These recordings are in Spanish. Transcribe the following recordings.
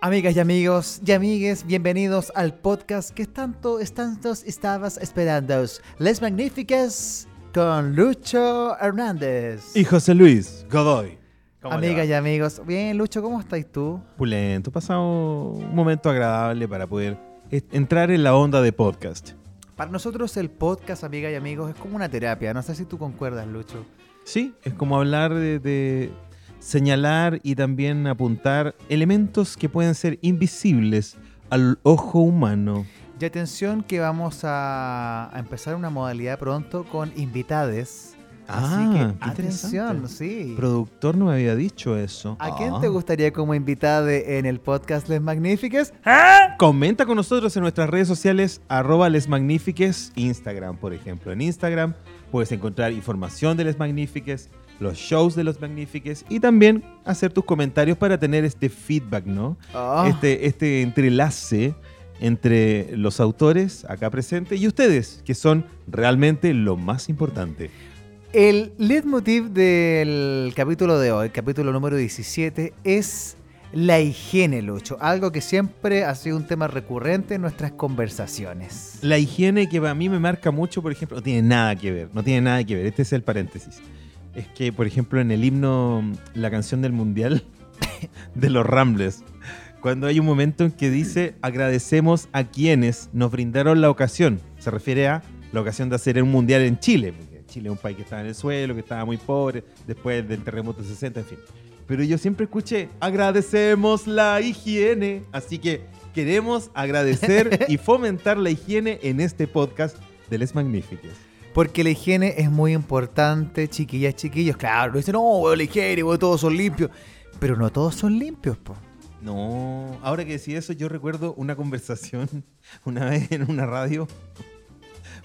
Amigas y amigos y amigues, bienvenidos al podcast que tanto, tantos estabas esperando. Les Magníficas con Lucho Hernández. Y José Luis Godoy. Amigas y amigos, bien Lucho, ¿cómo estás tú? Pulento, pasado un momento agradable para poder entrar en la onda de podcast. Para nosotros el podcast, amigas y amigos, es como una terapia. No sé si tú concuerdas, Lucho. Sí, es como hablar de señalar y también apuntar elementos que pueden ser invisibles al ojo humano. Y atención que vamos a, empezar una modalidad pronto con invitades. Ah, atención, sí. Productor no me había dicho eso. ¿A quién te ah. gustaría como invitada en el podcast Les Magnifiques? ¿Ah? Comenta con nosotros en nuestras redes sociales, arroba Les Magnifiques, Instagram, por ejemplo. En Instagram puedes encontrar información de Les Magnifiques, los shows de los Magnifiques y también hacer tus comentarios para tener este feedback, ¿no? Ah. Este, este entrelace entre los autores acá presentes y ustedes, que son realmente lo más importante. El leitmotiv del capítulo de hoy, capítulo número 17, es la higiene, Lucho. Algo que siempre ha sido un tema recurrente en nuestras conversaciones. La higiene que a mí me marca mucho, por ejemplo, no tiene nada que ver, no tiene nada que ver. Este es el paréntesis es que, por ejemplo, en el himno, la canción del mundial de los Rambles, cuando hay un momento en que dice agradecemos a quienes nos brindaron la ocasión, se refiere a la ocasión de hacer un mundial en Chile, Chile es un país que estaba en el suelo, que estaba muy pobre, después del terremoto 60, en fin. Pero yo siempre escuché, agradecemos la higiene, así que queremos agradecer y fomentar la higiene en este podcast de Les Magníficos. Porque la higiene es muy importante, chiquillas, chiquillos. Claro, dicen, no, la higiene, todos son limpios. Pero no todos son limpios, po. No, ahora que decía eso, yo recuerdo una conversación una vez en una radio.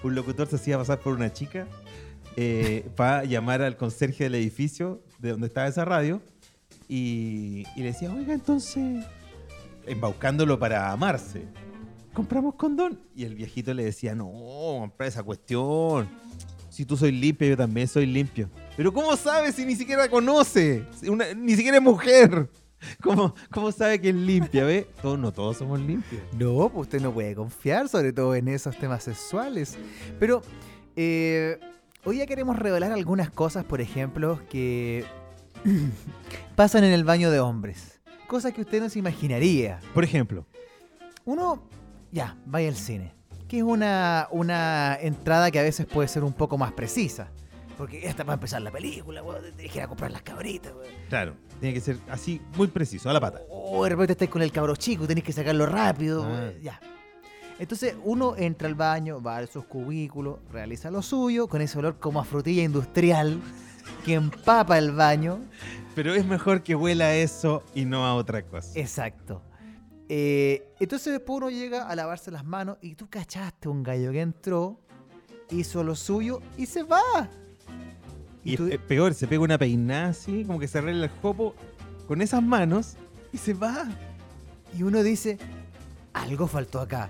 Un locutor se hacía pasar por una chica eh, para llamar al conserje del edificio de donde estaba esa radio y, le decía, oiga, entonces, embaucándolo para amarse compramos condón. Y el viejito le decía, no, compra esa cuestión si tú soy limpio, yo también soy limpio. Pero ¿cómo sabe si ni siquiera conoce? ni siquiera es mujer. ¿Cómo, ¿Cómo, sabe que es limpia? ¿Ve? Todos, no todos somos limpios. No, pues usted no puede confiar, sobre todo en esos temas sexuales. Pero eh, hoy ya queremos revelar algunas cosas, por ejemplo, que pasan en el baño de hombres. Cosas que usted no se imaginaría. Por ejemplo. Uno, ya, vaya al cine que es una, una entrada que a veces puede ser un poco más precisa. Porque esta va a empezar la película, weón. Tienes que ir a comprar las cabritas, weón. Claro, tiene que ser así, muy preciso, a la pata. O de repente estás con el cabro chico, tenés que sacarlo rápido, ah. ya. Entonces uno entra al baño, va a esos cubículos, realiza lo suyo, con ese olor como a frutilla industrial que empapa el baño. Pero es mejor que huela eso y no a otra cosa. Exacto. Eh, entonces después uno llega a lavarse las manos y tú cachaste un gallo que entró, hizo lo suyo y se va. Y, es peor, se pega una peinada así, como que se arregla el jopo con esas manos y se va. Y uno dice, algo faltó acá.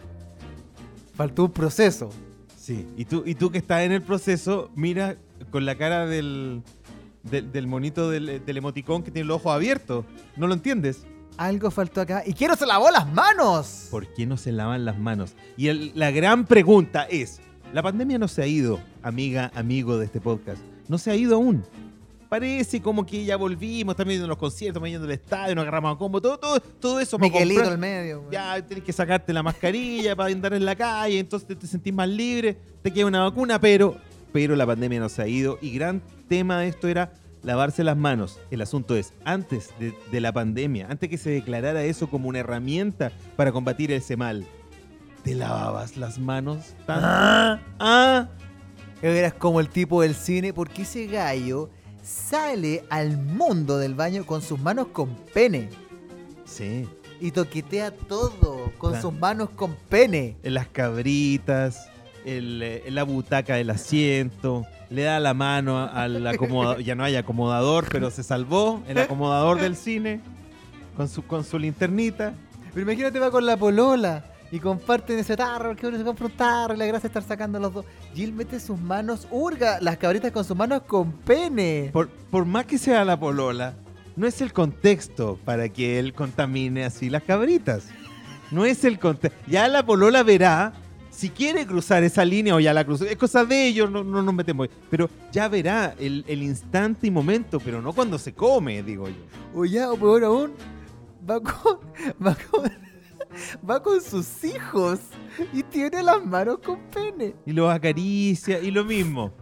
Faltó un proceso. Sí, y tú, y tú que estás en el proceso, mira con la cara del, del, monito del, del emoticón que tiene los ojos abiertos. ¿No lo entiendes? algo faltó acá. ¿Y quién no se lavó las manos? ¿Por qué no se lavan las manos? Y la gran pregunta es, la pandemia no se ha ido, amiga, amigo de este podcast. No se ha ido aún. Parece como que ya volvimos, estamos viendo los conciertos, estamos yendo al estadio, nos agarramos a combo, todo, todo, todo eso. Miguelito al medio. Ya tienes que sacarte la mascarilla para andar en la calle, entonces te, te, sentís más libre, te queda una vacuna, pero, pero la pandemia no se ha ido. Y gran tema de esto era lavarse las manos. El asunto es, antes de, la pandemia, antes que se declarara eso como una herramienta para combatir ese mal, ¿te lavabas las manos tanto? ¿Ah? ¿Ah? Eras como el tipo del cine, porque ese gallo sale al mundo del baño con sus manos con pene. Sí. Y toquetea todo con sus manos con pene. En las cabritas, en la butaca del asiento, le da la mano al acomodador, ya no hay acomodador, pero se salvó el acomodador del cine con su, con su linternita. Pero imagínate va con la polola y comparten ese tarro, que uno se compra un tarro y la gracia es estar sacando los dos. Y él mete sus manos, hurga las cabritas con sus manos con pene. Por, por más que sea la polola, no es el contexto para que él contamine así las cabritas. No es el contexto. Ya la polola verá si quiere cruzar esa línea o ya la cruzó. Es cosa de ellos, no, no nos metemos. Pero ya verá el, el instante y momento, pero no cuando se come, digo yo. O ya, o peor aún, va con, va con, va con sus hijos y tiene las manos con pene. Y los acaricia y lo mismo.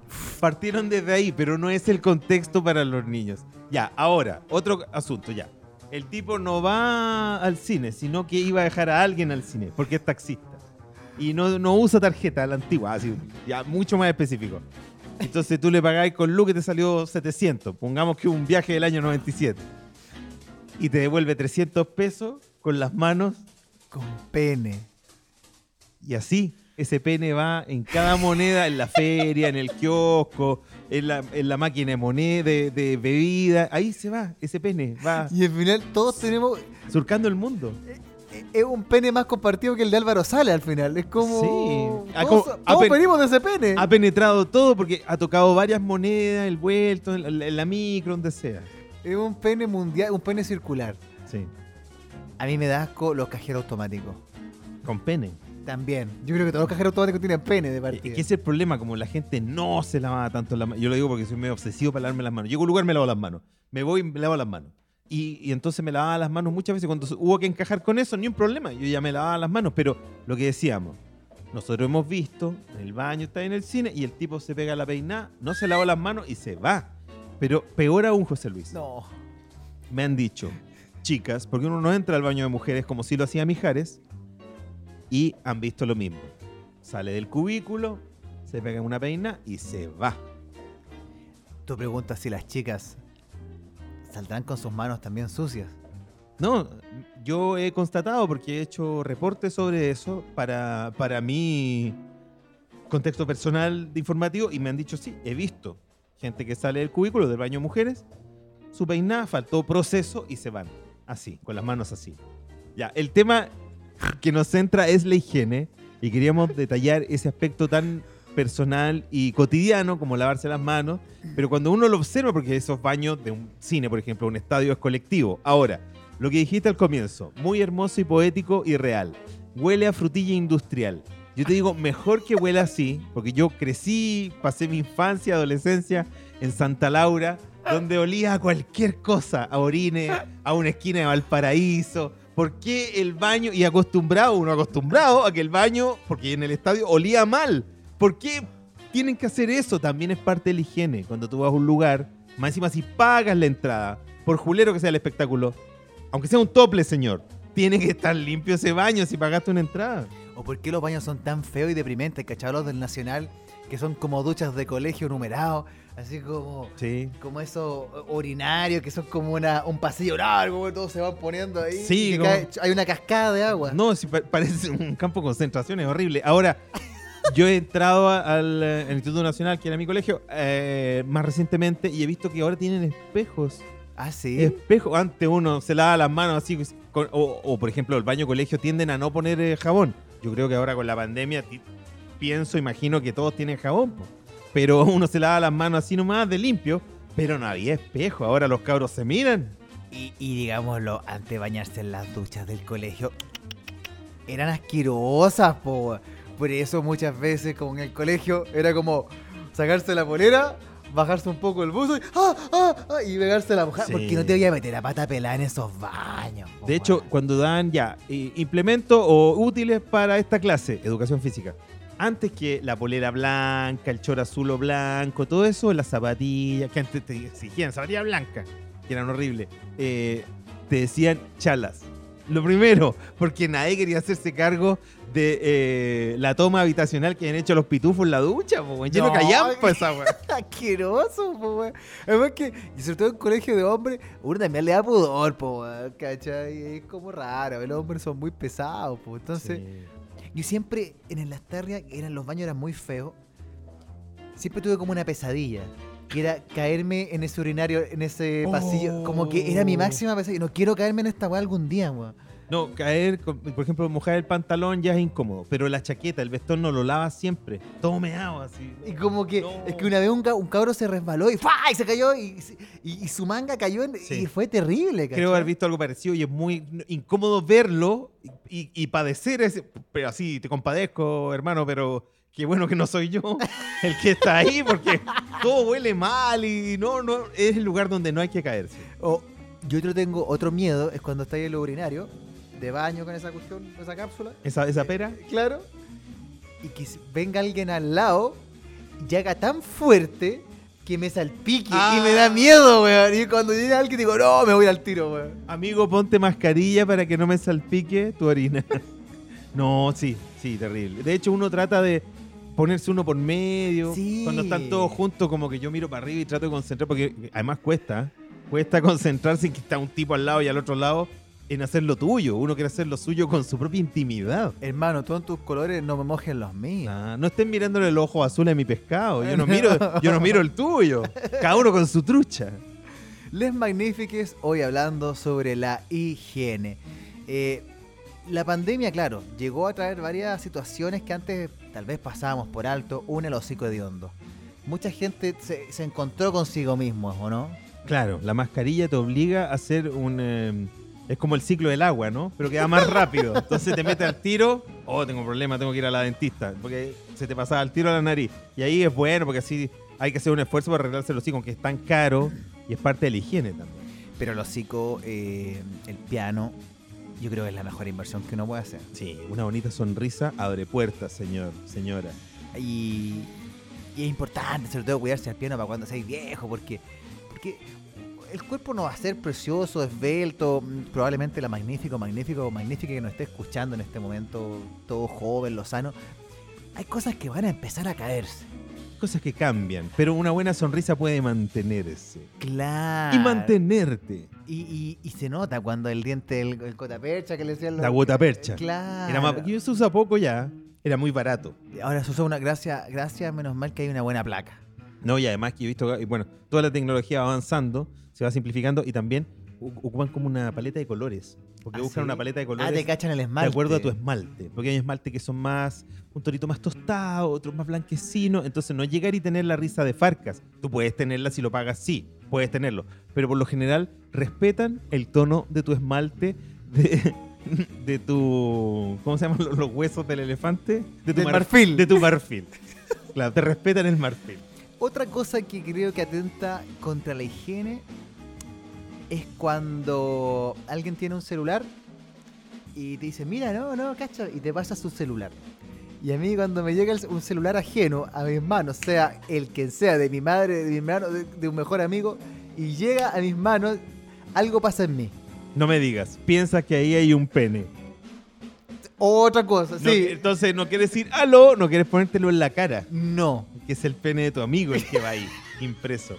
Partieron desde ahí, pero no es el contexto para los niños. Ya, ahora, otro asunto, ya. El tipo no va al cine, sino que iba a dejar a alguien al cine, porque es taxista. Y no, no usa tarjeta, la antigua, así, ya mucho más específico. Entonces tú le pagáis con Lu que te salió 700. Pongamos que un viaje del año 97. Y te devuelve 300 pesos con las manos Con pene. y así, ese pene va en cada moneda, en la feria, en el kiosco, en la, en la máquina de moneda, de, de bebida. Ahí se va, ese pene, va Y al final todos tenemos. surcando el mundo. Es un pene más compartido que el de Álvaro Sale al final. Es como. Sí. Ha todos pen- venimos de ese pene. Ha penetrado todo porque ha tocado varias monedas, el vuelto, en la, en la micro, donde sea. Es un pene mundial, un pene circular. Sí, A mí me da asco los cajeros automáticos. con pene. También. Yo creo que todos los cajeros automáticos tienen pene de Es partida. que ese es el problema, como la gente no se lava tanto las manos. Yo lo digo porque soy medio obsesivo para lavarme las manos. Llego a un lugar, me lavo las manos. Me voy y me lavo las manos. Y, y entonces me lavaba las manos muchas veces cuando hubo que encajar con eso, ni un problema. Yo ya me lavaba las manos, pero lo que decíamos, nosotros hemos visto, en el baño está en el cine y el tipo se pega la peinada, no se lava las manos y se va. Pero peor aún, José Luis, No. me han dicho, chicas, porque uno no entra al baño de mujeres como si lo hacía Mijares, y han visto lo mismo. Sale del cubículo, se pega una peina y se va. Tú preguntas si las chicas saldrán con sus manos también sucias. No, yo he constatado porque he hecho reportes sobre eso para, para mi contexto personal de informativo y me han dicho sí, he visto gente que sale del cubículo del baño de mujeres, su peinada faltó proceso y se van así, con las manos así. Ya, el tema que nos centra es la higiene y queríamos detallar ese aspecto tan personal y cotidiano como lavarse las manos, pero cuando uno lo observa, porque esos baños de un cine, por ejemplo, un estadio es colectivo. Ahora, lo que dijiste al comienzo, muy hermoso y poético y real. Huele a frutilla industrial. Yo te digo, mejor que huela así, porque yo crecí, pasé mi infancia, adolescencia en Santa Laura, donde olía a cualquier cosa, a orine, a una esquina de Valparaíso. ¿Por qué el baño, y acostumbrado, uno acostumbrado a que el baño, porque en el estadio olía mal? ¿Por qué tienen que hacer eso? También es parte de la higiene. Cuando tú vas a un lugar, más encima si pagas la entrada, por julero que sea el espectáculo, aunque sea un tople, señor, tiene que estar limpio ese baño si pagaste una entrada. ¿O por qué los baños son tan feos y deprimentes, cachados del Nacional? Que son como duchas de colegio numerados, así como, Sí. como esos urinarios, que son como una, un pasillo largo, todos se van poniendo ahí. Sí, y que como- cae- hay una cascada de agua. No, pa- parece un campo de concentración, es horrible. Ahora, yo he entrado al, eh, al Instituto Nacional, que era mi colegio, eh, más recientemente, y he visto que ahora tienen espejos. Ah, sí. Espejo, antes uno se lava las manos así, con- o, o, por ejemplo, el baño colegio tienden a no poner eh, jabón. Yo creo que ahora con la pandemia pienso, imagino que todos tienen jabón, po. pero uno se lava las manos así nomás de limpio, pero no había espejo. Ahora los cabros se miran. Y, y digámoslo, antes de bañarse en las duchas del colegio, eran asquerosas, po. Por eso muchas veces, como en el colegio, era como sacarse la polera, bajarse un poco el buzo y, ¡ah, ah, ah! y pegarse la mojada. Sí. Porque no te voy a meter a pata pelada en esos baños. po, De hecho, cuando dan ya implementos o útiles para esta clase, educación física, antes que la polera blanca, el chor azul o blanco, todo eso, las zapatillas, que antes te exigían zapatillas blancas, que eran horribles, eh, te decían chalas. Lo primero, porque nadie quería hacerse cargo de eh, la toma habitacional que han hecho los pitufos en la ducha, po, lleno No, de callampa esa weón. Asqueroso, po, weón. Además que, y sobre todo en colegio de hombres, uno también le da pudor, po, weón, ¿cachai? Es como raro, los hombres son muy pesados, po. Entonces, yo siempre, en el Lastarria, eran, los baños eran muy feos, siempre tuve como una pesadilla. Que era caerme en ese urinario, en ese pasillo. Como que era mi máxima pesadilla. No quiero caerme en esta weá algún día, weón. No, caer, por ejemplo, mojar el pantalón ya es incómodo, pero la chaqueta, el vestón no lo lavas siempre. Todo meado así. Y como que, No. es que una vez un, un cabro se resbaló y, ¡fua! y se cayó y, y- y su manga cayó en- Sí. y fue terrible. Creo haber visto algo parecido y es muy incómodo verlo y, y padecer ese. Pero así, te compadezco, hermano, pero qué bueno que no soy yo el que está ahí porque todo huele mal y no, no, es el lugar donde no hay que caerse. O, yo otro tengo otro miedo, es cuando estáis en el urinario, de baño con esa cuestión, esa cápsula. Esa, esa pera. Claro. Y que venga alguien al lado y haga tan fuerte que me salpique Ah. y me da miedo, weón. Y cuando llega alguien digo, no, me voy al tiro, weón. Amigo, ponte mascarilla para que no me salpique tu orina. no, sí, sí, terrible. De hecho, uno trata de ponerse uno por medio. Sí. Cuando están todos juntos, como que yo miro para arriba y trato de concentrar, porque además cuesta. ¿eh? Cuesta concentrarse en que está un tipo al lado y al otro lado en hacer lo tuyo. Uno quiere hacer lo suyo con su propia intimidad. Hermano, tú en tus colores no me mojes los míos. Ah, no estén mirándole el ojo azul a mi pescado. Yo no miro, yo no miro el tuyo. Cada uno con su trucha. Les Magnifiques, hoy hablando sobre la higiene. Eh, la pandemia, claro, llegó a traer varias situaciones que antes tal vez pasábamos por alto. Una, el hocico hediondo. Mucha gente se, se encontró consigo mismo, ¿o no? Claro, la mascarilla te obliga a hacer un... eh, es como el ciclo del agua, ¿no? Pero que va más rápido. Entonces te metes al tiro, oh, tengo un problema, tengo que ir a la dentista, porque se te pasaba al tiro a la nariz. Y ahí es bueno, porque así hay que hacer un esfuerzo para arreglarse los hocico, aunque es tan caro y es parte de la higiene también. Pero el hocico, eh, el piano, yo creo que es la mejor inversión que uno puede hacer. Sí, una bonita sonrisa abre puertas, señor, señora. Y, y es importante, sobre todo, cuidarse al piano para cuando seáis viejo, porque, porque el cuerpo no va a ser precioso, esbelto, mm, probablemente la magnífico, magnífico, magnífica que nos esté escuchando en este momento, todo joven, lozano. Hay cosas que van a empezar a caerse. Cosas que cambian, pero una buena sonrisa puede mantenerse. Claro. Y mantenerte. Y, y- y se nota cuando el diente, el, el cotapercha que le decían los- La gota percha. Claro. Era más, que se usa poco ya, era muy barato. Ahora se usa una gracia, gracias, menos mal que hay una buena placa. No, y además que he visto, bueno, toda la tecnología va avanzando, se va simplificando y también ocupan como una paleta de colores. Porque ¿Ah, buscan sí? una paleta de Ah, colores te cachan el de esmalte. acuerdo a tu esmalte. Porque hay esmalte que son más, un tonito más tostado, otros más blanquecinos. Entonces no llegar y tener la risa de Farcas. Tú puedes tenerla si lo pagas, sí, puedes tenerlo. Pero por lo general respetan el tono de tu esmalte, de, de tu, ¿cómo se llaman los, los huesos del elefante? De tu Del marfil. De tu marfil. Claro, te respetan el marfil. Otra cosa que creo que atenta contra la higiene es cuando alguien tiene un celular y te dice, mira, no, no, cacha, y te pasa su celular. Y a mí cuando me llega un celular ajeno a mis manos, sea el que sea, de mi madre, de mi hermano, de, de un mejor amigo, y llega a mis manos, algo pasa en mí. No me digas, piensas que ahí hay un pene. Otra cosa, No, sí. entonces no quieres decir aló, no quieres ponértelo en la cara, No. que es el pene de tu amigo el que va ahí, impreso.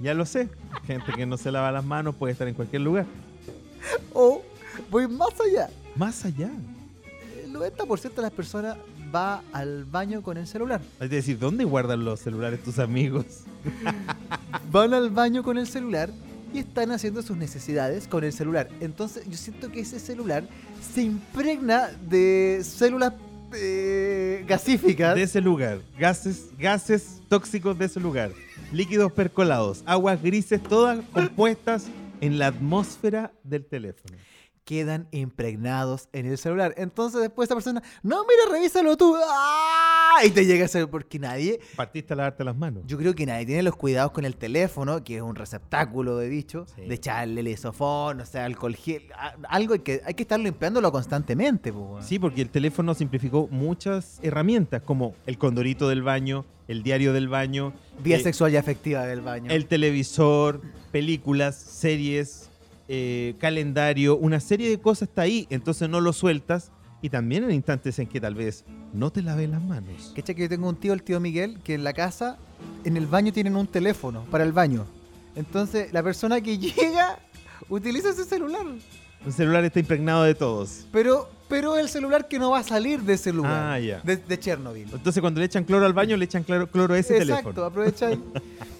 Ya lo sé, gente que no se lava las manos puede estar en cualquier lugar. O voy más allá. Más allá. El 90% de las personas va al baño con el celular. Es decir, ¿dónde guardan los celulares tus amigos? van al baño con el celular y están haciendo sus necesidades con el celular. Entonces yo siento que ese celular se impregna de células eh, gasíficas. De ese lugar. Gases, gases tóxicos de ese lugar. Líquidos percolados. Aguas grises, todas compuestas en la atmósfera del teléfono. Quedan impregnados en el celular. Entonces después esa persona, no, mira, revísalo tú. ¡Ah! Y te llega a ser porque nadie, Partiste a lavarte las manos. yo creo que nadie tiene los cuidados con el teléfono, que es un receptáculo de bicho, Sí. de echarle el isofón, o sea, alcohol gel, algo que, hay que estar limpiándolo constantemente. po. Sí, porque el teléfono simplificó muchas herramientas, como el condorito del baño, el diario del baño, Vía eh, sexual y afectiva del baño. el televisor, películas, series, eh, calendario, una serie de cosas está ahí, entonces no lo sueltas. Y también en instantes en que tal vez no te laves las manos. ¿Cachai que yo tengo un tío, el tío Miguel, que en la casa, en el baño tienen un teléfono para el baño. Entonces, la persona que llega utiliza ese celular. El celular está impregnado de todos. Pero, pero el celular que no va a salir de ese lugar. Ah, ya. De, de Chernobyl. Entonces cuando le echan cloro al baño, le echan cloro, cloro a ese Exacto, teléfono. aprovecha ahí.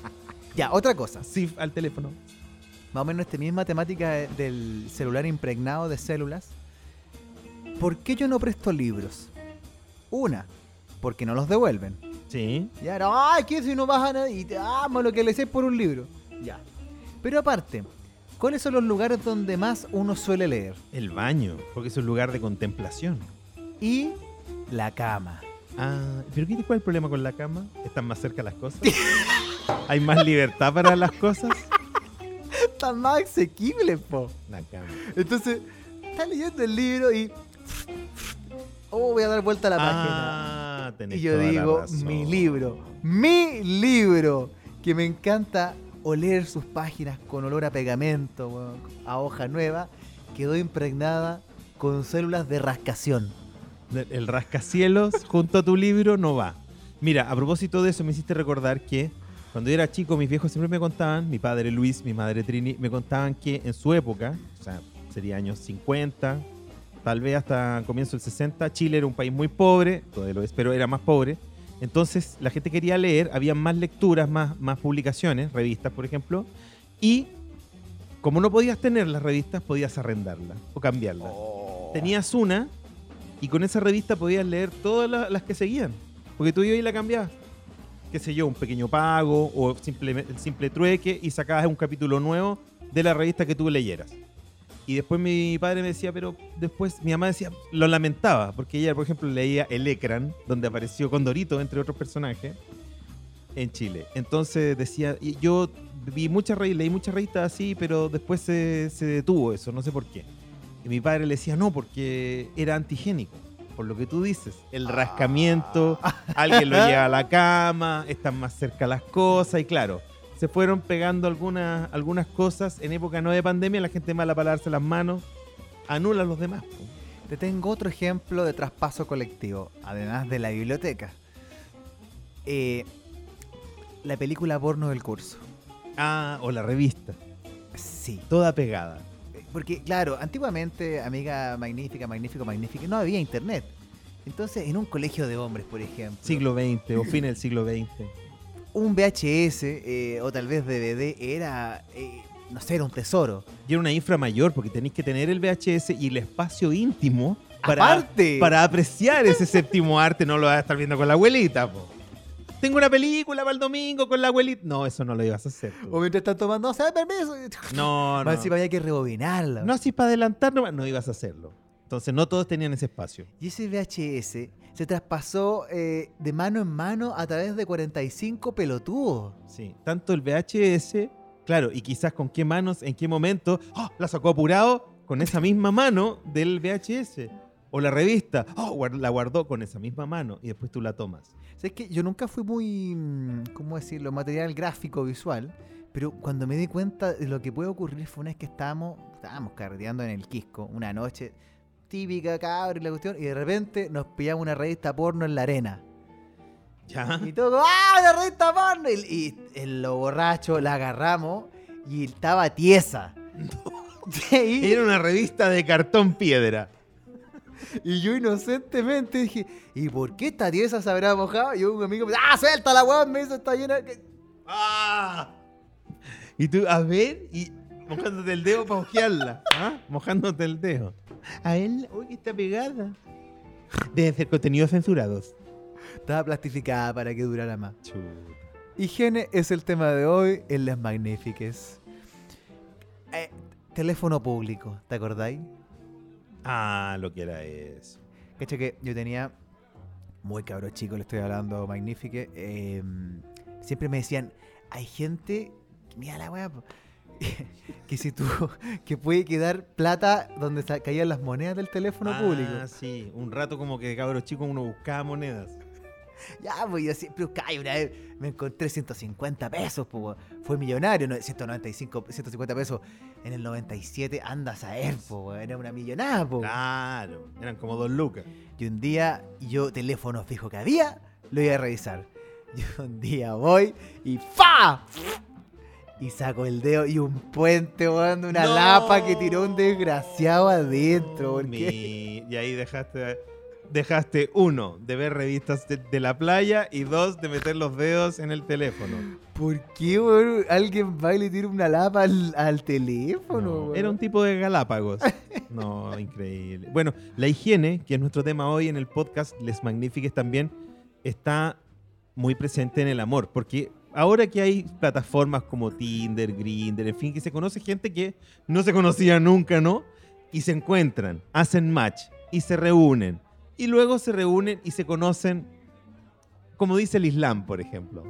ya, otra cosa. Sí, al teléfono. Más o menos esta misma temática de- del celular impregnado de células, ¿por qué yo no presto libros? Una, porque no los devuelven. Sí. Y ahora, ay, ¿qué si no vas a te amo lo que le sé por un libro. Ya. Pero aparte, ¿cuáles son los lugares donde más uno suele leer? El baño, porque es un lugar de contemplación. Y la cama. Ah, pero ¿qué, ¿cuál es el problema con la cama? ¿Están más cerca las cosas? ¿Hay más libertad para las cosas? Está más asequible, po. Entonces, está leyendo el libro y. Oh, voy a dar vuelta a la página. Ah, tenés Y yo toda la digo, razón. mi libro, mi libro, que me encanta oler sus páginas con olor a pegamento, a hoja nueva, quedó impregnada con células de rascación. El rascacielos junto a tu libro no va. Mira, a propósito de eso, me hiciste recordar que cuando yo era chico, mis viejos siempre me contaban, mi padre Luis, mi madre Trini, me contaban que en su época, o sea, sería años 50, tal vez hasta comienzo del 60, Chile era un país muy pobre, todavía lo es, pero era más pobre. Entonces, la gente quería leer, había más lecturas, más, más publicaciones, revistas, por ejemplo, y como no podías tener las revistas, podías arrendarlas o cambiarlas tenías una y con esa revista podías leer todas la- las que seguían. Porque tú ibas y la cambiabas. Qué sé yo, un pequeño pago o simple, trueque y sacabas un capítulo nuevo de la revista que tú leyeras. Y después mi padre me decía, pero después mi mamá decía, lo lamentaba, porque ella, por ejemplo, leía El Ecran, donde apareció Condorito, entre otros personajes, en Chile. Entonces decía, y yo vi muchas revistas, leí muchas revistas así, pero después se, se detuvo eso, no sé por qué. Y mi padre le decía, no, porque era antigénico. Por lo que tú dices, el rascamiento, alguien lo lleva a la cama, están más cerca las cosas y claro, se fueron pegando algunas, algunas cosas en época no de pandemia, la gente mala para lavarse las manos, anula a los demás. po. Te tengo otro ejemplo de traspaso colectivo, además de la biblioteca. Eh, la película porno del curso. Ah, o la revista, Sí. toda pegada. Porque, claro, antiguamente, amiga magnífica, magnífico, magnífica, no había internet. Entonces, en un colegio de hombres, por ejemplo, Siglo XX o fin del siglo XX. un VHS eh, o tal vez DVD era, eh, no sé, era un tesoro. Y era una infra mayor porque tenéis que tener el VHS y el espacio íntimo para, Aparte. para apreciar ese séptimo arte. No lo vas a estar viendo con la abuelita, po. Tengo una película para el domingo con la abuelita. No, eso no lo ibas a hacer. O mientras están tomando, no, da permiso. No, no. Más encima había que rebobinarla. No, así para adelantar, no, no ibas a hacerlo. Entonces, no todos tenían ese espacio. Y ese VHS se traspasó eh, de mano en mano a través de 45 pelotudos. Sí. Tanto el VHS, claro, y quizás con qué manos, en qué momento, ¡oh! la sacó apurado con esa misma mano del VHS. O la revista, ¡oh! la guardó con esa misma mano y después tú la tomas. ¿Sabes que Yo nunca fui muy, mm, ¿cómo decirlo?, material gráfico visual. Pero cuando me di cuenta de lo que puede ocurrir fue una vez que estábamos, estábamos carreteando en el Quisco una noche típica, cabrón, y la cuestión, y de repente nos pillamos una revista porno en la arena. ¿Ya? Y todo, ¡ah, una revista porno! Y, y en lo borracho la agarramos y estaba tiesa. Y- Era una revista de cartón piedra. Y yo inocentemente dije, ¿y por qué esta tiesa se habrá mojado? Y un amigo me dice, ¡ah, suelta la weón! Me dice, está llena. de-". ¡Ah! Y tú, a ver, y mojándote el dedo para ojearla. ¿ah? Mojándote el dedo. A él, uy, está pegada. Deben ser contenidos censurados. Estaba plastificada para que durara más. Chuta. Higiene es el tema de hoy en Las Magnífiques. Eh, teléfono público, ¿te acordáis? Ah, lo que era eso. Cacha que yo tenía, muy cabro chico, le estoy hablando, Magnifique, eh, siempre me decían, hay gente, mira la weá, que si tú, que puede quedar plata donde caían las monedas del teléfono ah, público. sí. Un rato como que de cabros chicos uno buscaba monedas. Ya, pues yo siempre buscaba una vez me encontré 150 pesos, pues, fue millonario, no, 195, 150 pesos en el 97, andas a ver, pues, era una millonada, pues. Claro. Eran como dos lucas. Y un día yo, teléfono fijo que había, lo iba a revisar. Yo un día voy y ¡fa! Y saco el dedo y un puente, weón, una No. lapa que tiró un desgraciado adentro. Mi- Y ahí dejaste dejaste uno de ver revistas de, de la playa y dos de meter los dedos en el teléfono. ¿Por qué, alguien va y le tira una lapa al, al teléfono? No, era un tipo de Galápagos. No, increíble. Bueno, la higiene, que es nuestro tema hoy en el podcast Les Magnifiques también, está muy presente en el amor, porque ahora que hay plataformas como Tinder, Grindr, en fin, que se conoce gente que no se conocía nunca, ¿no? Y se encuentran, hacen match y se reúnen. Y luego se reúnen y se conocen, como dice el Islam, por ejemplo.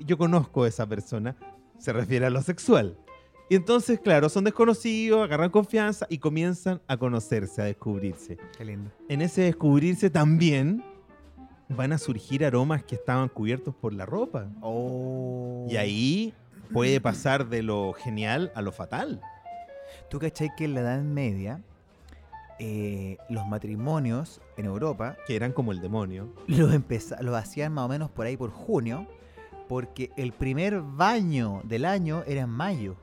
Yo conozco a esa persona, se refiere a lo sexual. Y entonces, claro, son desconocidos, agarran confianza y comienzan a conocerse, a descubrirse. Qué lindo. En ese descubrirse también van a surgir aromas que estaban cubiertos por la ropa. Oh. Y ahí puede pasar de lo genial a lo fatal. ¿Tú cachai que en la Edad Media eh, los matrimonios en Europa Que eran como el demonio. los, hacían más o menos por ahí por junio? Porque el primer baño del año era en mayo.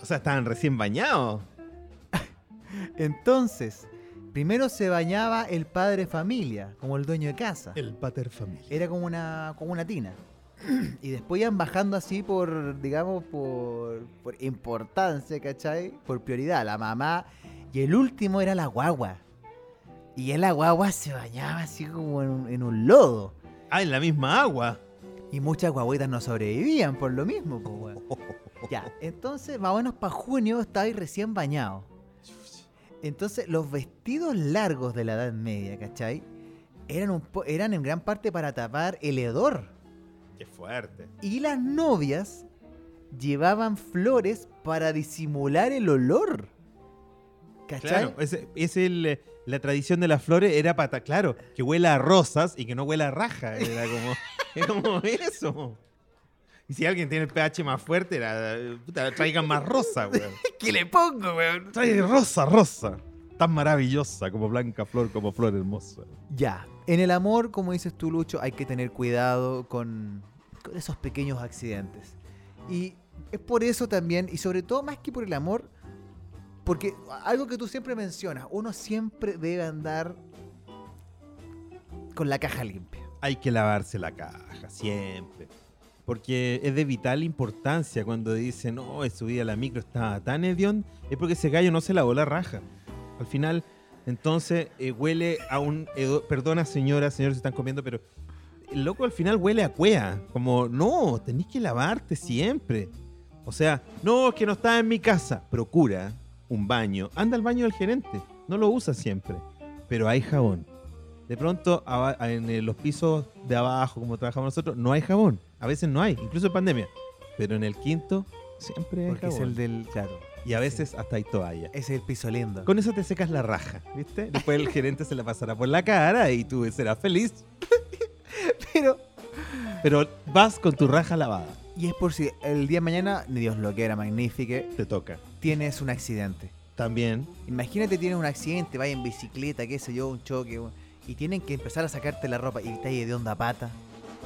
O sea, estaban recién bañados. Entonces, primero se bañaba el padre familia, como el dueño de casa. El pater familia. Era como una, como una tina. Y después iban bajando así por, digamos, por, por importancia, ¿cachai? Por prioridad, la mamá. Y el último era la guagua. Y él, la guagua se bañaba así como en, un- en un lodo. Ah, en la misma agua. Y muchas guaguitas no sobrevivían por lo mismo, pues. Ya, entonces, más o menos para junio estaba ahí recién bañado. Entonces, los vestidos largos de la Edad Media, ¿cachai? Eran, un po- eran en gran parte para tapar el hedor. Qué fuerte. Y las novias llevaban flores para disimular el olor. ¿Cachai? Claro, es, es el, eh, la tradición de las flores era para, claro, que huela a rosas y que no huela a raja. Era como, era como eso. Y si alguien tiene el pH más fuerte, eh, puta, traigan más rosa, weón. ¿Qué le pongo, weón? Trae rosa, rosa. Tan maravillosa como blanca flor, como flor hermosa. Ya, en el amor, como dices tú, Lucho, hay que tener cuidado con, con esos pequeños accidentes. Y es por eso también, y sobre todo más que por el amor, porque algo que tú siempre mencionas, uno siempre debe andar con la caja limpia. Hay que lavarse la caja, siempre. Porque es de vital importancia cuando dicen, no, en su vida la micro estaba tan hedión, es porque ese gallo no se lavó la raja. Al final, entonces, eh, huele a un... Perdona, señora, señores, están comiendo, pero el loco al final huele a cuea. Como, no, tenés que lavarte siempre. O sea, no, es que no está en mi casa. Procura un baño. Anda al baño del gerente. No lo usa siempre. Pero hay jabón. De pronto, en eh, los pisos de abajo, como trabajamos nosotros, no hay jabón. A veces no hay, incluso en pandemia. Pero en el quinto, siempre hay Porque es jabón. el del, claro, Y a veces hasta hay toalla. es el piso lindo. Con eso te secas la raja, ¿viste? Después el gerente se la pasará por la cara y tú serás feliz. Pero, Pero vas con tu raja lavada. Y es por si el día de mañana, ni Dios lo quiera, magnífique, Te toca. tienes un accidente. También. Imagínate tienes un accidente, vaya en bicicleta, qué sé yo, un choque, un- y tienen que empezar a sacarte la ropa y estás ahí de onda pata.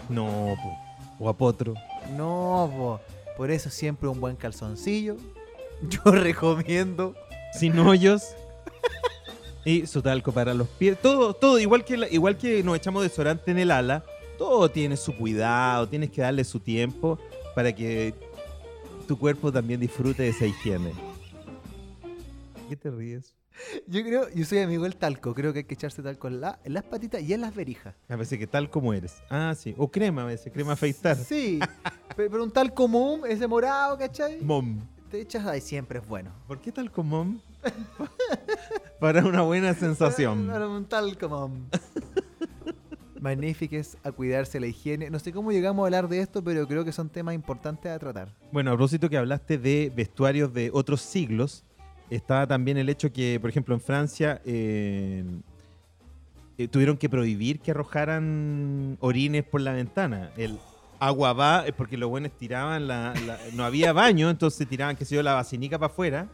No, po. o a potro. No, po. por eso siempre un buen calzoncillo. Yo recomiendo. Sin hoyos. Y su talco para los pies. Todo, todo, igual que, la- igual que nos echamos desodorante en el ala, todo tiene su cuidado, tienes que darle su tiempo para que tu cuerpo también disfrute de esa higiene. ¿Qué te ríes? Yo creo, yo soy amigo del talco, creo que hay que echarse talco en, la- en las patitas y en las verijas. A veces que tal como eres. Ah, sí. O crema a veces, crema afeitar. Sí, pe- pero un tal común, ese morado, ¿cachai? Mom. Te echas ahí, siempre es bueno. ¿Por qué tal como mom? para una buena sensación. Para un tal común. Magnífiques a cuidarse la higiene. No sé cómo llegamos a hablar de esto, pero creo que son temas importantes a tratar. Bueno, a propósito que hablaste de vestuarios de otros siglos, estaba también el hecho que, por ejemplo, en Francia eh, eh, tuvieron que prohibir que arrojaran orines por la ventana. El agua va, es porque los buenos tiraban, la, la- no había baño, entonces tiraban, qué sé yo, la basinica para afuera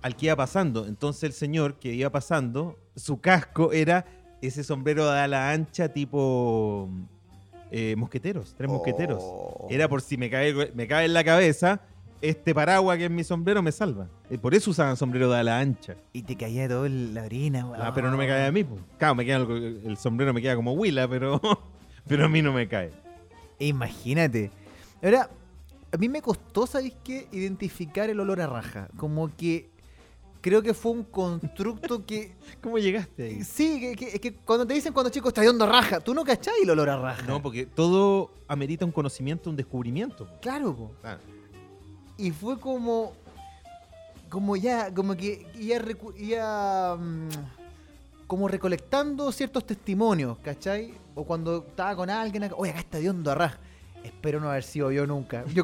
al que iba pasando. Entonces el señor que iba pasando, su casco era ese sombrero de ala ancha tipo eh, mosqueteros, tres mosqueteros. Oh. Era por si me cae, me cae en la cabeza este paraguas que es mi sombrero me salva. Y por eso usaban sombrero de ala ancha. Y te caía todo el- la orina, weón. Ah, pero no me cae a mí. po. Claro, me queda algo- el sombrero me queda como huila, pero, pero a mí no me cae. Imagínate. Ahora, a mí me costó, ¿sabéis qué? Identificar el olor a raja. Como que creo que fue un constructo que... ¿Cómo llegaste ahí? Sí, que, que- es que cuando te dicen cuando chicos está hediondo a raja, tú no cachás el olor a raja. No, porque todo amerita un conocimiento, un descubrimiento. Claro, po. Ah, Y fue como... Como ya, como que ya, recu- ya, mm, como recolectando ciertos testimonios, ¿cachai? O cuando estaba con alguien, acá, oye, acá está hediondo a raja. Espero no haber sido yo nunca. Yo,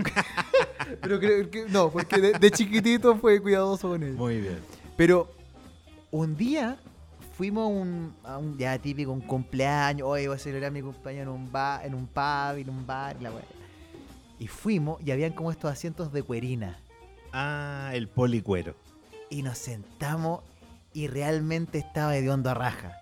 pero creo que no, porque de, de chiquitito fue cuidadoso con él. muy bien. Pero un día fuimos a un, a un ya típico, un cumpleaños. Hoy voy a celebrar mi cumpleaños en un bar, en un pub, en un bar, y la weá. Y fuimos y habían como estos asientos de cuerina. Ah, el policuero. Y nos sentamos y realmente estaba hediondo a raja.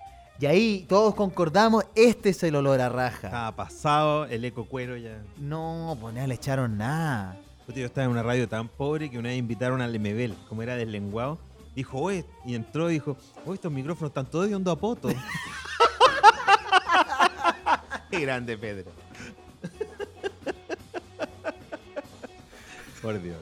Y ahí todos concordamos, este es el olor a raja. Estaba pasado, el eco cuero ya. No, pues no le echaron nada. Yo estaba en una radio tan pobre que una vez invitaron al Lemebel, como era deslenguado. Dijo, oye, y entró y dijo, oye, estos micrófonos están todos de hondo a poto. Qué grande, Pedro. Por Dios.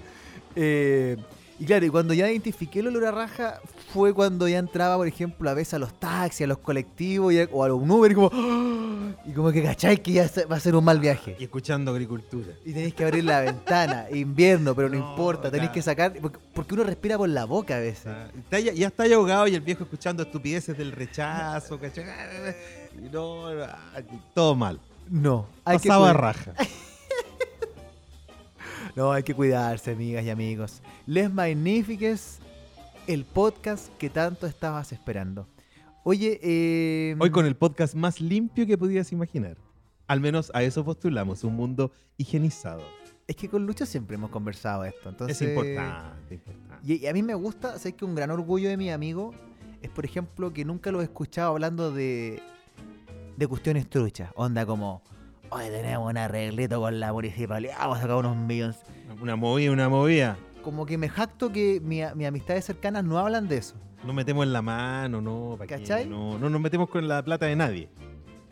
Eh, y claro, y cuando ya identifiqué el olor a raja, fue cuando ya entraba, por ejemplo, a veces a los taxis, a los colectivos y a- o a un Uber, y como, ¡ah! y como que cacháis que ya se- va a ser un mal viaje. Y escuchando agricultura. Y tenéis que abrir la ventana, invierno, pero no, No, importa, tenéis claro. que sacar, porque, porque uno respira por la boca a veces. Ah, está ya, ya está ahogado y el viejo escuchando estupideces del rechazo, ¿cachai? No, ah, todo mal. No, hay Pasaba raja. no, hay que cuidarse, amigas y amigos. Les Magnifiques, el podcast que tanto estabas esperando. Oye, eh, Hoy con el podcast más limpio que podías imaginar. Al menos a eso postulamos, un mundo higienizado. es que con Lucho siempre hemos conversado esto. Entonces, es importante, importante. Y, y a mí me gusta, sé que un gran orgullo de mi amigo es, por ejemplo, que nunca lo he escuchado hablando de, de cuestiones truchas. Onda como, hoy tenemos un arreglito con la municipalidad, vamos a sacar unos millones. Una movida, una movida. Como que me jacto que mi, mis amistades cercanas no hablan de eso. No metemos en la mano, no. ¿pa' qué? ¿Cachai? No, no nos metemos con la plata de nadie.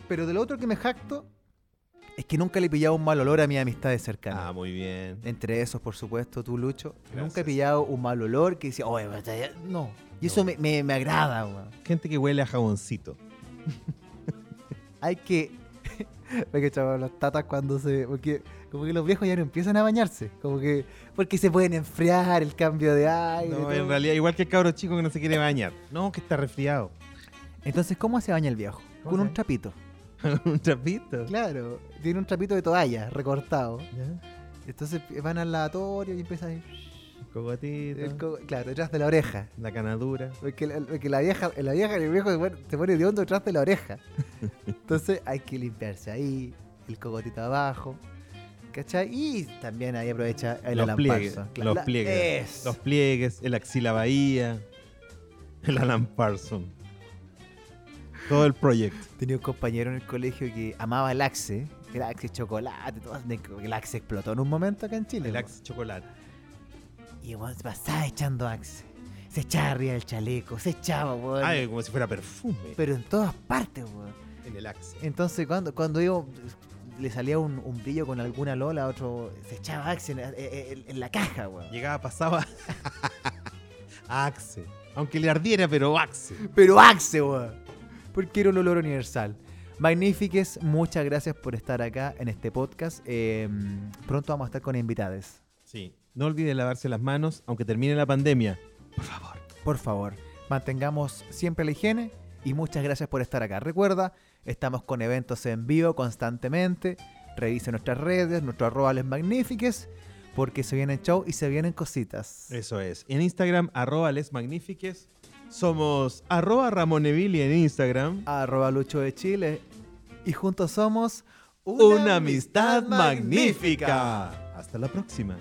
Pero de lo otro que me jacto es que nunca le he pillado un mal olor a mis amistades cercanas. Ah, muy bien. Entre esos, por supuesto, tú, Lucho. Nunca he pillado un mal olor que decía, oye, basta ya". no. Y eso No. me, me, me agrada, weón. Gente que huele a jaboncito. hay que. Porque chaval, las tatas cuando se. Porque como que los viejos ya no empiezan a bañarse. Como que. Porque se pueden enfriar el cambio de aire. No, en realidad, igual que el cabro chico que no se quiere bañar. No, que está resfriado. Entonces, ¿cómo se baña el viejo? ¿Cómo Con un trapito. un trapito. Claro, tiene un trapito de toalla recortado. Ya. Entonces van al lavatorio y empieza a ir. Cogotito. co- claro, detrás de la oreja. La canadura. Porque la, porque la vieja, la vieja y el viejo se pone, se pone de hondo detrás de la oreja. Entonces hay que limpiarse ahí, el cogotito abajo. ¿Cachai? Y también ahí aprovecha el los pliegues. Los la- pliegues. Los pliegues, el axila bahía. El Alan Parson. Todo el proyecto. Tenía un compañero en el colegio que amaba el Axe, el Axe chocolate, todo, el Axe explotó en un momento acá en Chile. El. Axe chocolate. Y se pasaba echando Axe. Se echaba arriba del chaleco, se echaba, weón. Ay, como si fuera perfume. pero en todas partes, weón. En el Axe. Entonces, cuando, cuando yo le salía un, un brillo con alguna lola, otro se echaba Axe en, en- en la caja, weón. Llegaba, pasaba. Axe. Aunque le ardiera, pero Axe. Pero Axe, weón. Porque era un olor universal. Magnifiques, muchas gracias por estar acá en este podcast. Eh, pronto vamos a estar con invitados. Sí. No olvide lavarse las manos, aunque termine la pandemia. Por favor. Por favor, mantengamos siempre la higiene y muchas gracias por estar acá. Recuerda, estamos con eventos en vivo constantemente. Revise nuestras redes, nuestro arroba les magnifiques, porque se vienen show y se vienen cositas. Eso es. En Instagram, arroba les magnifiques. Somos arroba Ramonevili en Instagram. Arroba Lucho de Chile. Y juntos somos Una amistad magnífica. Hasta la próxima.